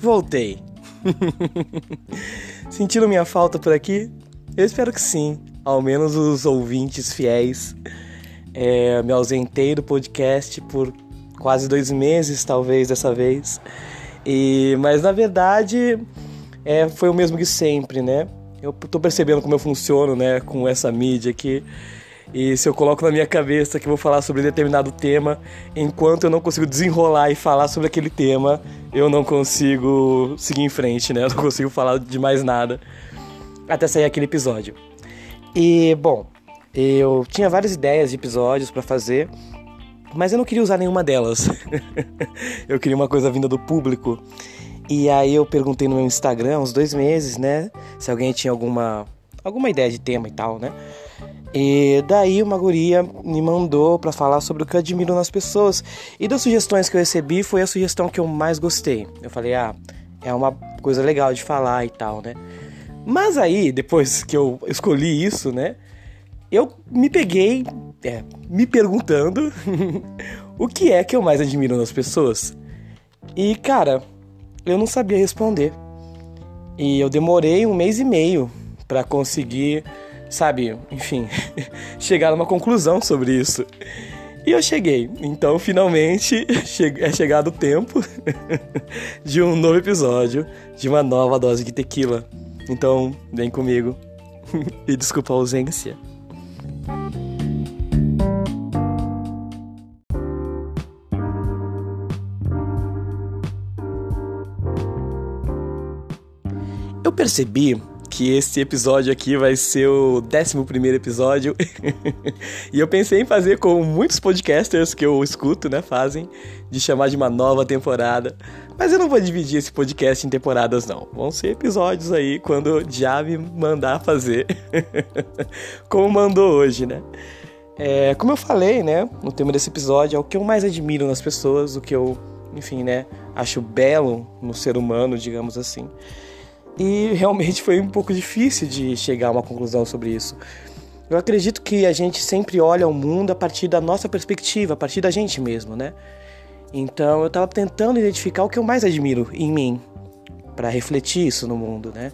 voltei. Sentiram minha falta por aqui? Eu espero que sim, ao menos os ouvintes fiéis. É, me ausentei do podcast por quase dois meses, talvez, dessa vez. E, mas na verdade é, foi o mesmo que sempre, né? Eu tô percebendo como eu funciono, né, com essa mídia aqui. E se eu coloco na minha cabeça que vou falar sobre determinado tema, enquanto eu não consigo desenrolar e falar sobre aquele tema, eu não consigo seguir em frente, né? Eu não consigo falar de mais nada até sair aquele episódio. E, bom, eu tinha várias ideias de episódios para fazer, mas eu não queria usar nenhuma delas. eu queria uma coisa vinda do público. E aí eu perguntei no meu Instagram, uns dois meses, né? Se alguém tinha alguma, alguma ideia de tema e tal, né? E daí uma guria me mandou para falar sobre o que eu admiro nas pessoas. E das sugestões que eu recebi, foi a sugestão que eu mais gostei. Eu falei, ah, é uma coisa legal de falar e tal, né? Mas aí, depois que eu escolhi isso, né? Eu me peguei é, me perguntando o que é que eu mais admiro nas pessoas. E, cara, eu não sabia responder. E eu demorei um mês e meio para conseguir sabe, enfim, chegar a uma conclusão sobre isso. E eu cheguei. Então, finalmente, é chegado o tempo de um novo episódio, de uma nova dose de tequila. Então, vem comigo. e desculpa a ausência. Eu percebi que esse episódio aqui vai ser o 11 episódio. e eu pensei em fazer como muitos podcasters que eu escuto, né, fazem, de chamar de uma nova temporada. Mas eu não vou dividir esse podcast em temporadas, não. Vão ser episódios aí quando já me mandar fazer. como mandou hoje, né? É, como eu falei, né, no tema desse episódio, é o que eu mais admiro nas pessoas, o que eu, enfim, né, acho belo no ser humano, digamos assim. E realmente foi um pouco difícil de chegar a uma conclusão sobre isso. Eu acredito que a gente sempre olha o mundo a partir da nossa perspectiva, a partir da gente mesmo, né? Então eu estava tentando identificar o que eu mais admiro em mim, para refletir isso no mundo, né?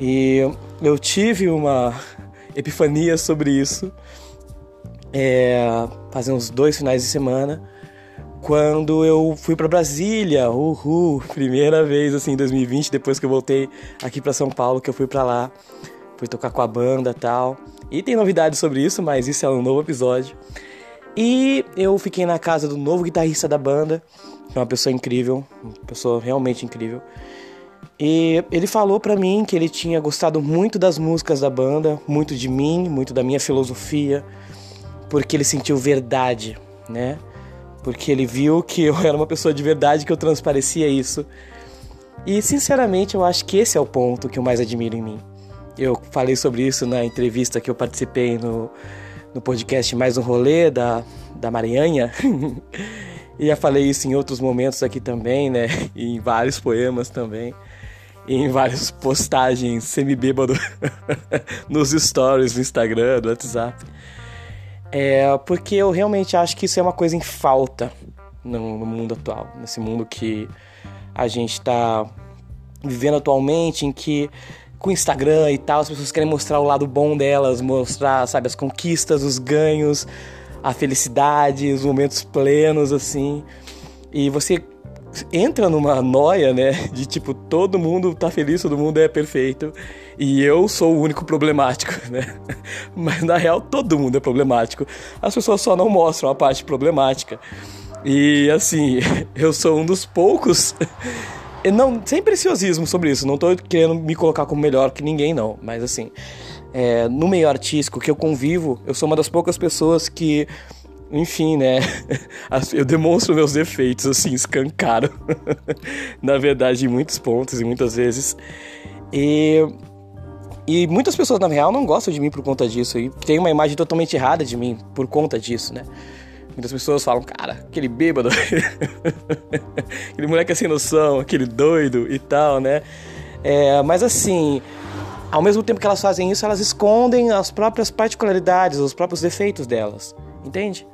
E eu tive uma epifania sobre isso é, faz uns dois finais de semana quando eu fui para Brasília, uhul, primeira vez assim em 2020, depois que eu voltei aqui para São Paulo, que eu fui para lá, fui tocar com a banda, tal. E tem novidades sobre isso, mas isso é um novo episódio. E eu fiquei na casa do novo guitarrista da banda, que é uma pessoa incrível, uma pessoa realmente incrível. E ele falou para mim que ele tinha gostado muito das músicas da banda, muito de mim, muito da minha filosofia, porque ele sentiu verdade, né? Porque ele viu que eu era uma pessoa de verdade, que eu transparecia isso. E sinceramente, eu acho que esse é o ponto que eu mais admiro em mim. Eu falei sobre isso na entrevista que eu participei no, no podcast Mais um Rolê da, da e já falei isso em outros momentos aqui também, né? E em vários poemas também. E em várias postagens semi-bêbado nos stories do Instagram, do WhatsApp. É porque eu realmente acho que isso é uma coisa em falta no, no mundo atual, nesse mundo que a gente está vivendo atualmente, em que com o Instagram e tal, as pessoas querem mostrar o lado bom delas, mostrar, sabe, as conquistas, os ganhos, a felicidade, os momentos plenos, assim. E você entra numa noia, né? De tipo, todo mundo tá feliz, todo mundo é perfeito. E eu sou o único problemático, né? Mas na real, todo mundo é problemático. As pessoas só não mostram a parte problemática. E assim, eu sou um dos poucos. Não, sem preciosismo sobre isso, não tô querendo me colocar como melhor que ninguém, não. Mas assim, é, no meio artístico que eu convivo, eu sou uma das poucas pessoas que enfim, né? Eu demonstro meus defeitos, assim, escancaro. Na verdade, em muitos pontos e muitas vezes. E, e muitas pessoas, na real, não gostam de mim por conta disso. E tem uma imagem totalmente errada de mim por conta disso, né? Muitas pessoas falam, cara, aquele bêbado, aquele moleque sem noção, aquele doido e tal, né? É, mas assim, ao mesmo tempo que elas fazem isso, elas escondem as próprias particularidades, os próprios defeitos delas, entende?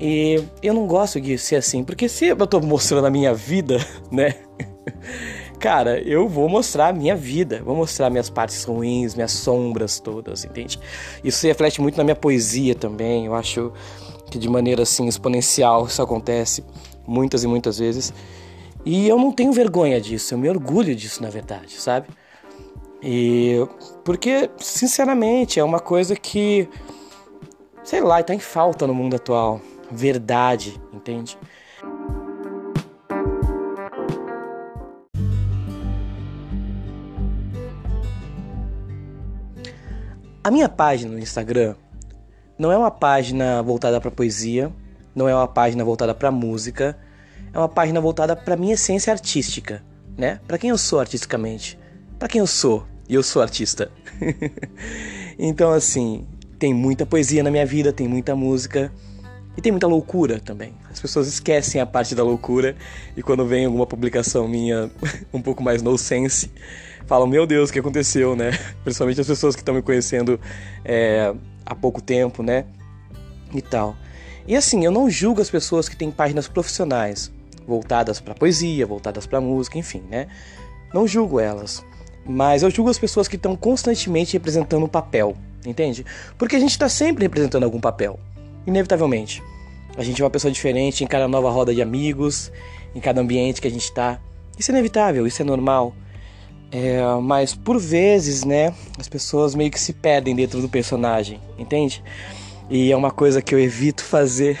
E eu não gosto de ser assim, porque se eu tô mostrando a minha vida, né? Cara, eu vou mostrar a minha vida, vou mostrar minhas partes ruins, minhas sombras todas, entende? Isso se reflete muito na minha poesia também. Eu acho que de maneira assim exponencial isso acontece muitas e muitas vezes. E eu não tenho vergonha disso, eu me orgulho disso, na verdade, sabe? E porque, sinceramente, é uma coisa que sei lá, tá em falta no mundo atual. Verdade, entende? A minha página no Instagram não é uma página voltada para poesia, não é uma página voltada para música, é uma página voltada para minha essência artística, né? Para quem eu sou artisticamente, para quem eu sou e eu sou artista. então assim, tem muita poesia na minha vida, tem muita música e tem muita loucura também. As pessoas esquecem a parte da loucura e quando vem alguma publicação minha um pouco mais no sense, falam: Meu Deus, o que aconteceu, né? Principalmente as pessoas que estão me conhecendo é, há pouco tempo, né? E tal. E assim, eu não julgo as pessoas que têm páginas profissionais voltadas para poesia, voltadas para música, enfim, né? Não julgo elas. Mas eu julgo as pessoas que estão constantemente representando um papel, entende? Porque a gente está sempre representando algum papel, inevitavelmente. A gente é uma pessoa diferente em cada nova roda de amigos, em cada ambiente que a gente está. Isso é inevitável, isso é normal. É, mas por vezes, né, as pessoas meio que se perdem dentro do personagem, entende? E é uma coisa que eu evito fazer,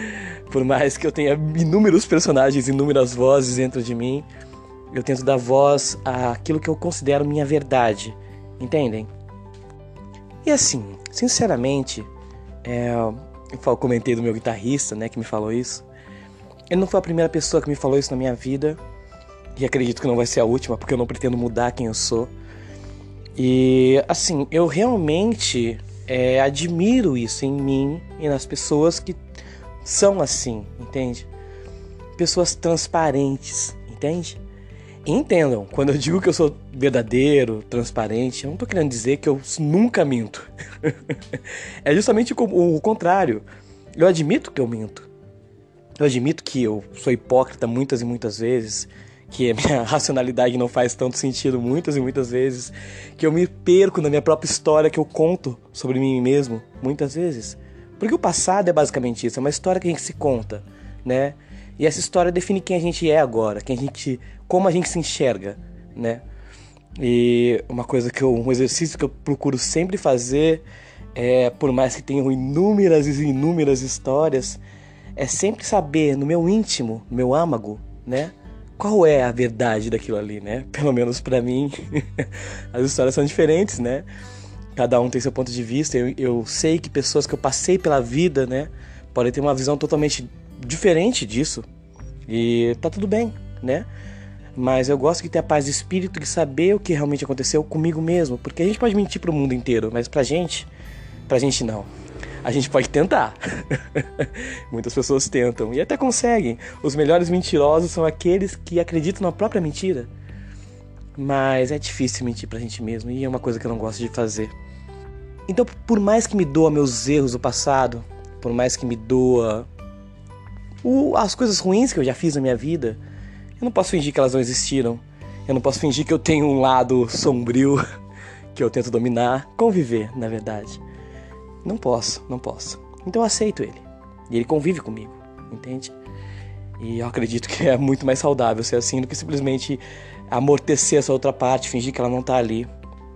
por mais que eu tenha inúmeros personagens, inúmeras vozes dentro de mim, eu tento dar voz àquilo que eu considero minha verdade, entendem? E assim, sinceramente, é, eu comentei do meu guitarrista, né, que me falou isso. Ele não foi a primeira pessoa que me falou isso na minha vida. E acredito que não vai ser a última, porque eu não pretendo mudar quem eu sou. E assim, eu realmente é, admiro isso em mim e nas pessoas que são assim, entende? Pessoas transparentes, entende? Entendam, quando eu digo que eu sou verdadeiro, transparente, eu não tô querendo dizer que eu nunca minto. é justamente o contrário. Eu admito que eu minto. Eu admito que eu sou hipócrita muitas e muitas vezes, que a minha racionalidade não faz tanto sentido muitas e muitas vezes, que eu me perco na minha própria história que eu conto sobre mim mesmo muitas vezes. Porque o passado é basicamente isso, é uma história que a gente se conta, né? E essa história define quem a gente é agora, quem a gente, como a gente se enxerga, né? E uma coisa que eu, um exercício que eu procuro sempre fazer é, por mais que tenham inúmeras e inúmeras histórias, é sempre saber no meu íntimo, no meu âmago, né? Qual é a verdade daquilo ali, né? Pelo menos para mim, as histórias são diferentes, né? Cada um tem seu ponto de vista. Eu, eu sei que pessoas que eu passei pela vida, né, podem ter uma visão totalmente diferente disso. E tá tudo bem, né? Mas eu gosto de ter a paz de espírito de saber o que realmente aconteceu comigo mesmo. Porque a gente pode mentir pro mundo inteiro, mas pra gente, pra gente não. A gente pode tentar. Muitas pessoas tentam e até conseguem. Os melhores mentirosos são aqueles que acreditam na própria mentira. Mas é difícil mentir pra gente mesmo e é uma coisa que eu não gosto de fazer. Então, por mais que me doa meus erros do passado, por mais que me doa o, as coisas ruins que eu já fiz na minha vida, eu não posso fingir que elas não existiram. Eu não posso fingir que eu tenho um lado sombrio que eu tento dominar, conviver, na verdade. Não posso, não posso. Então eu aceito ele. E ele convive comigo, entende? E eu acredito que é muito mais saudável ser assim do que simplesmente amortecer essa outra parte, fingir que ela não tá ali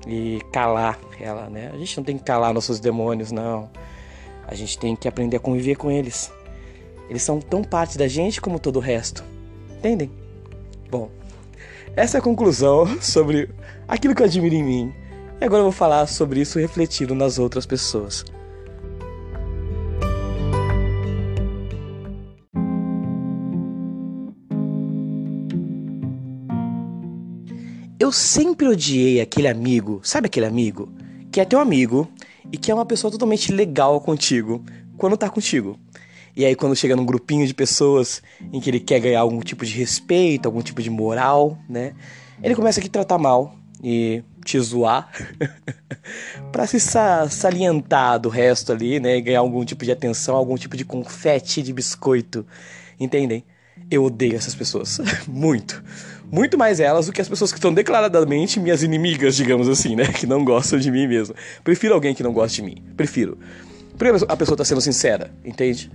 e calar ela, né? A gente não tem que calar nossos demônios, não. A gente tem que aprender a conviver com eles. Eles são tão parte da gente como todo o resto. Entendem? Bom, essa é a conclusão sobre aquilo que eu admiro em mim. E agora eu vou falar sobre isso refletido nas outras pessoas. Eu sempre odiei aquele amigo, sabe aquele amigo? Que é teu amigo e que é uma pessoa totalmente legal contigo quando tá contigo. E aí, quando chega num grupinho de pessoas em que ele quer ganhar algum tipo de respeito, algum tipo de moral, né? Ele começa a te tratar mal e te zoar, para se salientar do resto ali, né? Ganhar algum tipo de atenção, algum tipo de confete de biscoito. Entendem? Eu odeio essas pessoas. Muito. Muito mais elas do que as pessoas que são declaradamente minhas inimigas, digamos assim, né? Que não gostam de mim mesmo. Prefiro alguém que não goste de mim. Prefiro. Porque a pessoa tá sendo sincera, entende?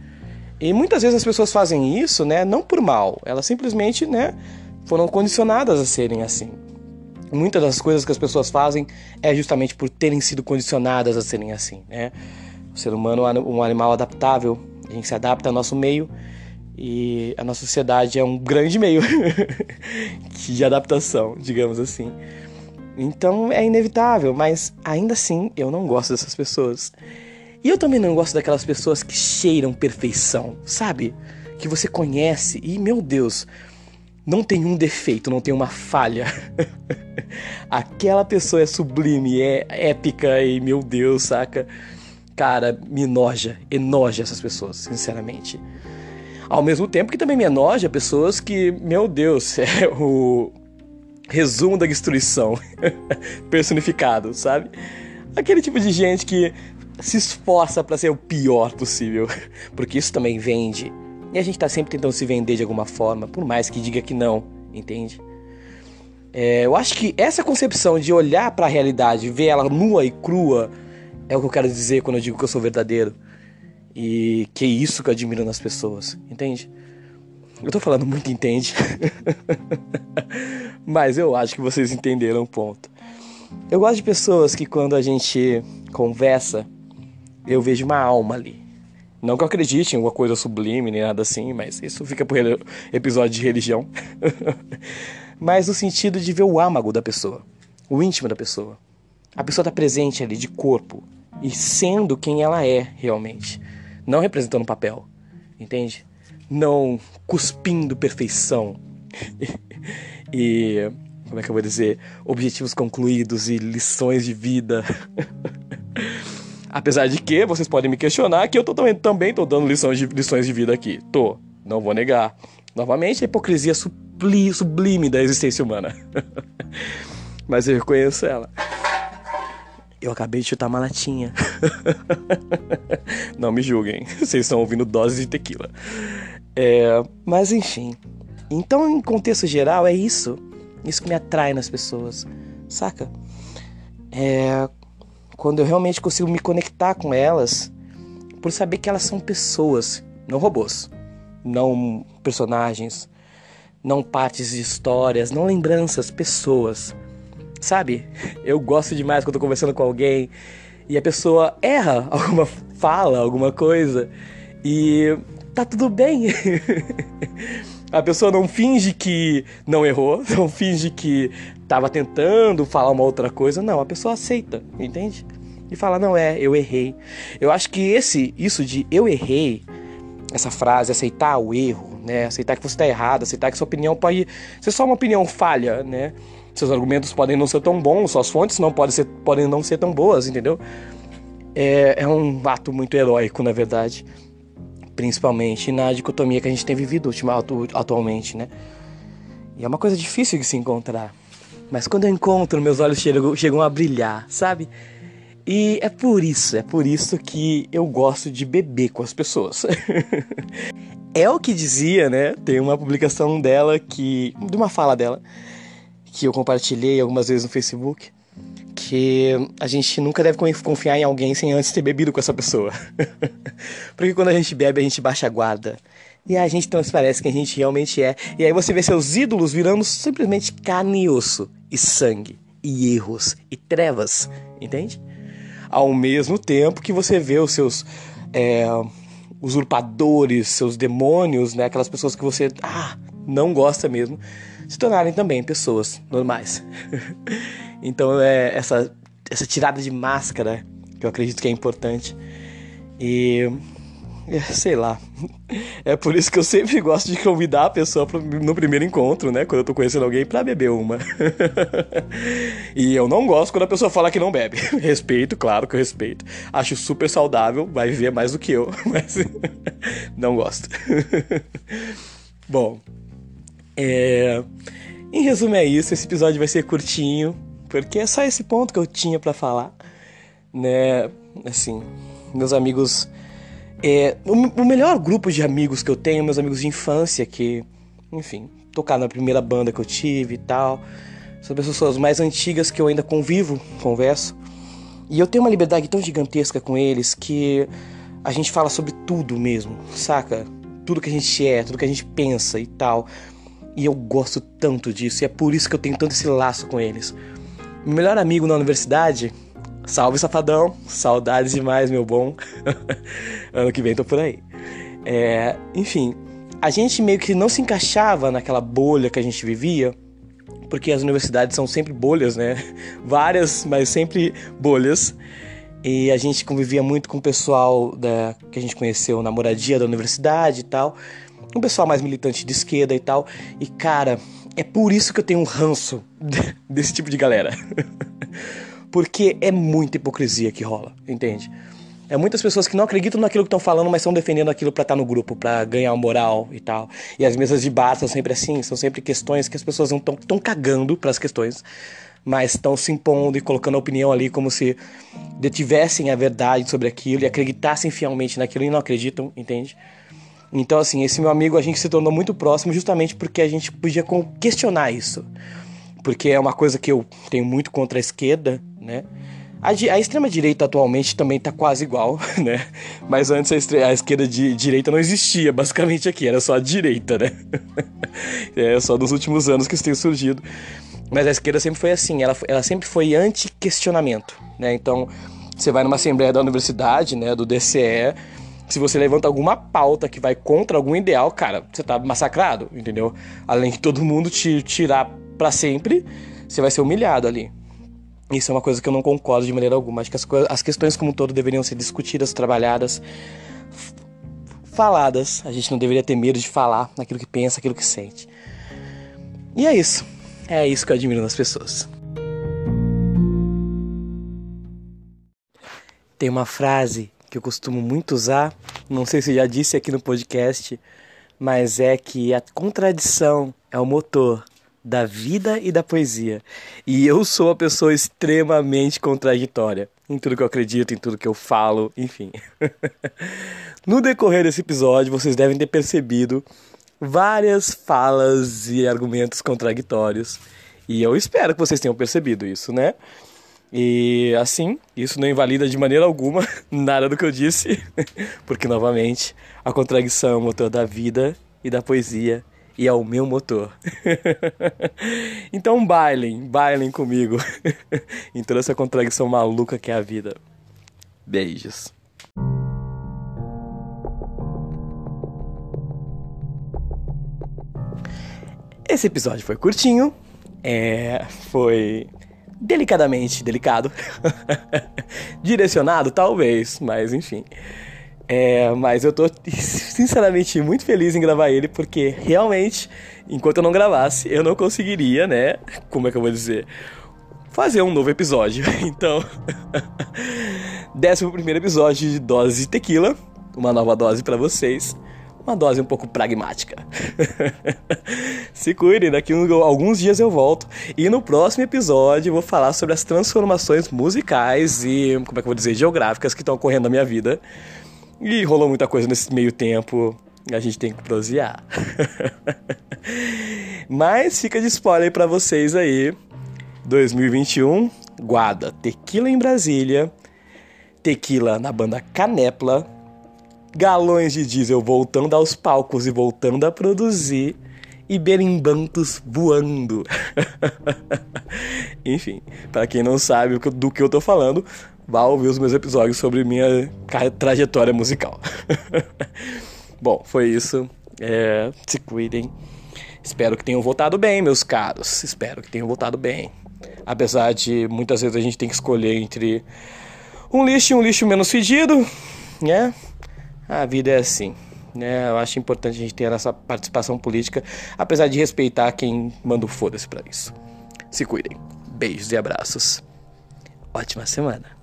E muitas vezes as pessoas fazem isso, né? Não por mal. Elas simplesmente, né? Foram condicionadas a serem assim. Muitas das coisas que as pessoas fazem é justamente por terem sido condicionadas a serem assim, né? O ser humano é um animal adaptável, a gente se adapta ao nosso meio e a nossa sociedade é um grande meio de adaptação, digamos assim. Então é inevitável, mas ainda assim eu não gosto dessas pessoas. E eu também não gosto daquelas pessoas que cheiram perfeição, sabe? Que você conhece e, meu Deus, não tem um defeito, não tem uma falha. Aquela pessoa é sublime, é épica e, meu Deus, saca? Cara, me enoja, enoja essas pessoas, sinceramente. Ao mesmo tempo que também me enoja pessoas que, meu Deus, é o resumo da destruição personificado, sabe? Aquele tipo de gente que se esforça para ser o pior possível, porque isso também vende. E a gente tá sempre tentando se vender de alguma forma, por mais que diga que não, entende? É, eu acho que essa concepção de olhar para a realidade, ver ela nua e crua, é o que eu quero dizer quando eu digo que eu sou verdadeiro. E que é isso que eu admiro nas pessoas, entende? Eu tô falando muito entende. Mas eu acho que vocês entenderam o ponto. Eu gosto de pessoas que quando a gente conversa, eu vejo uma alma ali. Não que eu acredite em alguma coisa sublime nem nada assim, mas isso fica pro episódio de religião. mas no sentido de ver o âmago da pessoa, o íntimo da pessoa. A pessoa está presente ali de corpo e sendo quem ela é realmente, não representando papel, entende? Não cuspindo perfeição e como é que eu vou dizer, objetivos concluídos e lições de vida. Apesar de que vocês podem me questionar que eu tô, também, também tô dando lições de, lições de vida aqui. Tô, não vou negar. Novamente, a hipocrisia subli, sublime da existência humana. Mas eu reconheço ela. Eu acabei de chutar uma latinha. não me julguem, vocês estão ouvindo doses de tequila. É, mas enfim. Então, em contexto geral, é isso. Isso que me atrai nas pessoas, saca? É, quando eu realmente consigo me conectar com elas, por saber que elas são pessoas, não robôs, não personagens, não partes de histórias, não lembranças, pessoas. Sabe? Eu gosto demais quando eu tô conversando com alguém e a pessoa erra alguma fala, alguma coisa e tá tudo bem. a pessoa não finge que não errou, não finge que estava tentando falar uma outra coisa. Não, a pessoa aceita, entende? E fala, não é, eu errei. Eu acho que esse, isso de eu errei, essa frase, aceitar o erro, né? Aceitar que você está errado, aceitar que sua opinião pode ser só uma opinião falha, né? Seus argumentos podem não ser tão bons, suas fontes não podem, ser, podem não ser tão boas, entendeu? É, é um ato muito heróico, na verdade. Principalmente na dicotomia que a gente tem vivido atualmente, né? E é uma coisa difícil de se encontrar. Mas quando eu encontro, meus olhos chegam, chegam a brilhar, sabe? E é por isso, é por isso que eu gosto de beber com as pessoas. é o que dizia, né? Tem uma publicação dela que. de uma fala dela, que eu compartilhei algumas vezes no Facebook. Que a gente nunca deve confiar em alguém sem antes ter bebido com essa pessoa. Porque quando a gente bebe, a gente baixa a guarda. E a gente transparece quem a gente realmente é. E aí você vê seus ídolos virando simplesmente carne e osso, e sangue, e erros, e trevas, entende? Ao mesmo tempo que você vê os seus é, usurpadores, seus demônios, né? Aquelas pessoas que você ah, não gosta mesmo, se tornarem também pessoas normais. então é essa, essa tirada de máscara que eu acredito que é importante. E é, sei lá. É por isso que eu sempre gosto de convidar a pessoa pro, no primeiro encontro, né? Quando eu tô conhecendo alguém pra beber uma. e eu não gosto quando a pessoa fala que não bebe. Respeito, claro que eu respeito. Acho super saudável, vai viver mais do que eu, mas não gosto. Bom, é... em resumo é isso. Esse episódio vai ser curtinho, porque é só esse ponto que eu tinha para falar, né? Assim, meus amigos. É, o, o, melhor grupo de amigos que eu tenho, meus amigos de infância, que, enfim, tocaram na primeira banda que eu tive e tal. São pessoas mais antigas que eu ainda convivo, converso. E eu tenho uma liberdade tão gigantesca com eles que a gente fala sobre tudo mesmo, saca? Tudo que a gente é, tudo que a gente pensa e tal. E eu gosto tanto disso, e é por isso que eu tenho tanto esse laço com eles. Meu melhor amigo na universidade, salve safadão, saudades demais, meu bom. ano que vem tô por aí. É, enfim, a gente meio que não se encaixava naquela bolha que a gente vivia, porque as universidades são sempre bolhas, né? Várias, mas sempre bolhas. E a gente convivia muito com o pessoal da, que a gente conheceu na moradia da universidade e tal. Um pessoal mais militante de esquerda e tal. E cara, é por isso que eu tenho um ranço desse tipo de galera. Porque é muita hipocrisia que rola, entende? É muitas pessoas que não acreditam naquilo que estão falando, mas estão defendendo aquilo para estar tá no grupo, para ganhar moral e tal. E as mesas de bar são sempre assim, são sempre questões que as pessoas não estão tão cagando para as questões, mas estão se impondo e colocando a opinião ali como se detivessem a verdade sobre aquilo e acreditassem fielmente naquilo e não acreditam, entende? Então, assim, esse meu amigo a gente se tornou muito próximo justamente porque a gente podia questionar isso. Porque é uma coisa que eu tenho muito contra a esquerda, né? A, a extrema-direita atualmente também tá quase igual, né? Mas antes a, esquerda de direita não existia, basicamente aqui, era só a direita, né? é só nos últimos anos que isso tem surgido. Mas a esquerda sempre foi assim, ela, ela sempre foi anti-questionamento, né? Então, você vai numa assembleia da universidade, né, do DCE, se você levanta alguma pauta que vai contra algum ideal, cara, você tá massacrado, entendeu? Além de todo mundo te tirar para sempre, você vai ser humilhado ali. Isso é uma coisa que eu não concordo de maneira alguma. Acho que as, as questões como um todo deveriam ser discutidas, trabalhadas, faladas. A gente não deveria ter medo de falar aquilo que pensa, aquilo que sente. E é isso. É isso que eu admiro nas pessoas. Tem uma frase que eu costumo muito usar, não sei se já disse aqui no podcast, mas é que a contradição é o motor da vida e da poesia. E eu sou uma pessoa extremamente contraditória em tudo que eu acredito, em tudo que eu falo, enfim. no decorrer desse episódio, vocês devem ter percebido várias falas e argumentos contraditórios. E eu espero que vocês tenham percebido isso, né? E assim, isso não invalida de maneira alguma nada do que eu disse, porque novamente a contradição é o motor da vida e da poesia e é o meu motor. então bailem, bailem comigo em toda essa contradição maluca que é a vida. Beijos. Esse episódio foi curtinho, é, foi delicadamente delicado, direcionado talvez, mas enfim. É, mas eu tô sinceramente muito feliz em gravar ele porque realmente, enquanto eu não gravasse, eu não conseguiria, né? Como é que eu vou dizer? Fazer um novo episódio. Então, décimo primeiro episódio de Dose de Tequila, uma nova dose para vocês uma dose um pouco pragmática. Se cuidem, daqui a alguns dias eu volto. E no próximo episódio vou falar sobre as transformações musicais e, como é que eu vou dizer, geográficas que estão ocorrendo na minha vida. E rolou muita coisa nesse meio tempo. A gente tem que prosear. Mas fica de spoiler para vocês aí. 2021, Guada, Tequila em Brasília, Tequila na banda Canepla, galões de diesel voltando aos palcos e voltando a produzir, e berimbantos voando. Enfim, para quem não sabe do que eu tô falando, vá ouvir os meus episódios sobre minha trajetória musical. Bom, foi isso. É, se cuidem. Espero que tenham voltado bem, meus caros. Espero que tenham voltado bem. Apesar de muitas vezes a gente tem que escolher entre um lixo e um lixo menos fedido, né? A vida é assim. Né? Eu acho importante a gente ter essa participação política, apesar de respeitar quem manda o foda-se pra isso. Se cuidem. Beijos e abraços. Ótima semana.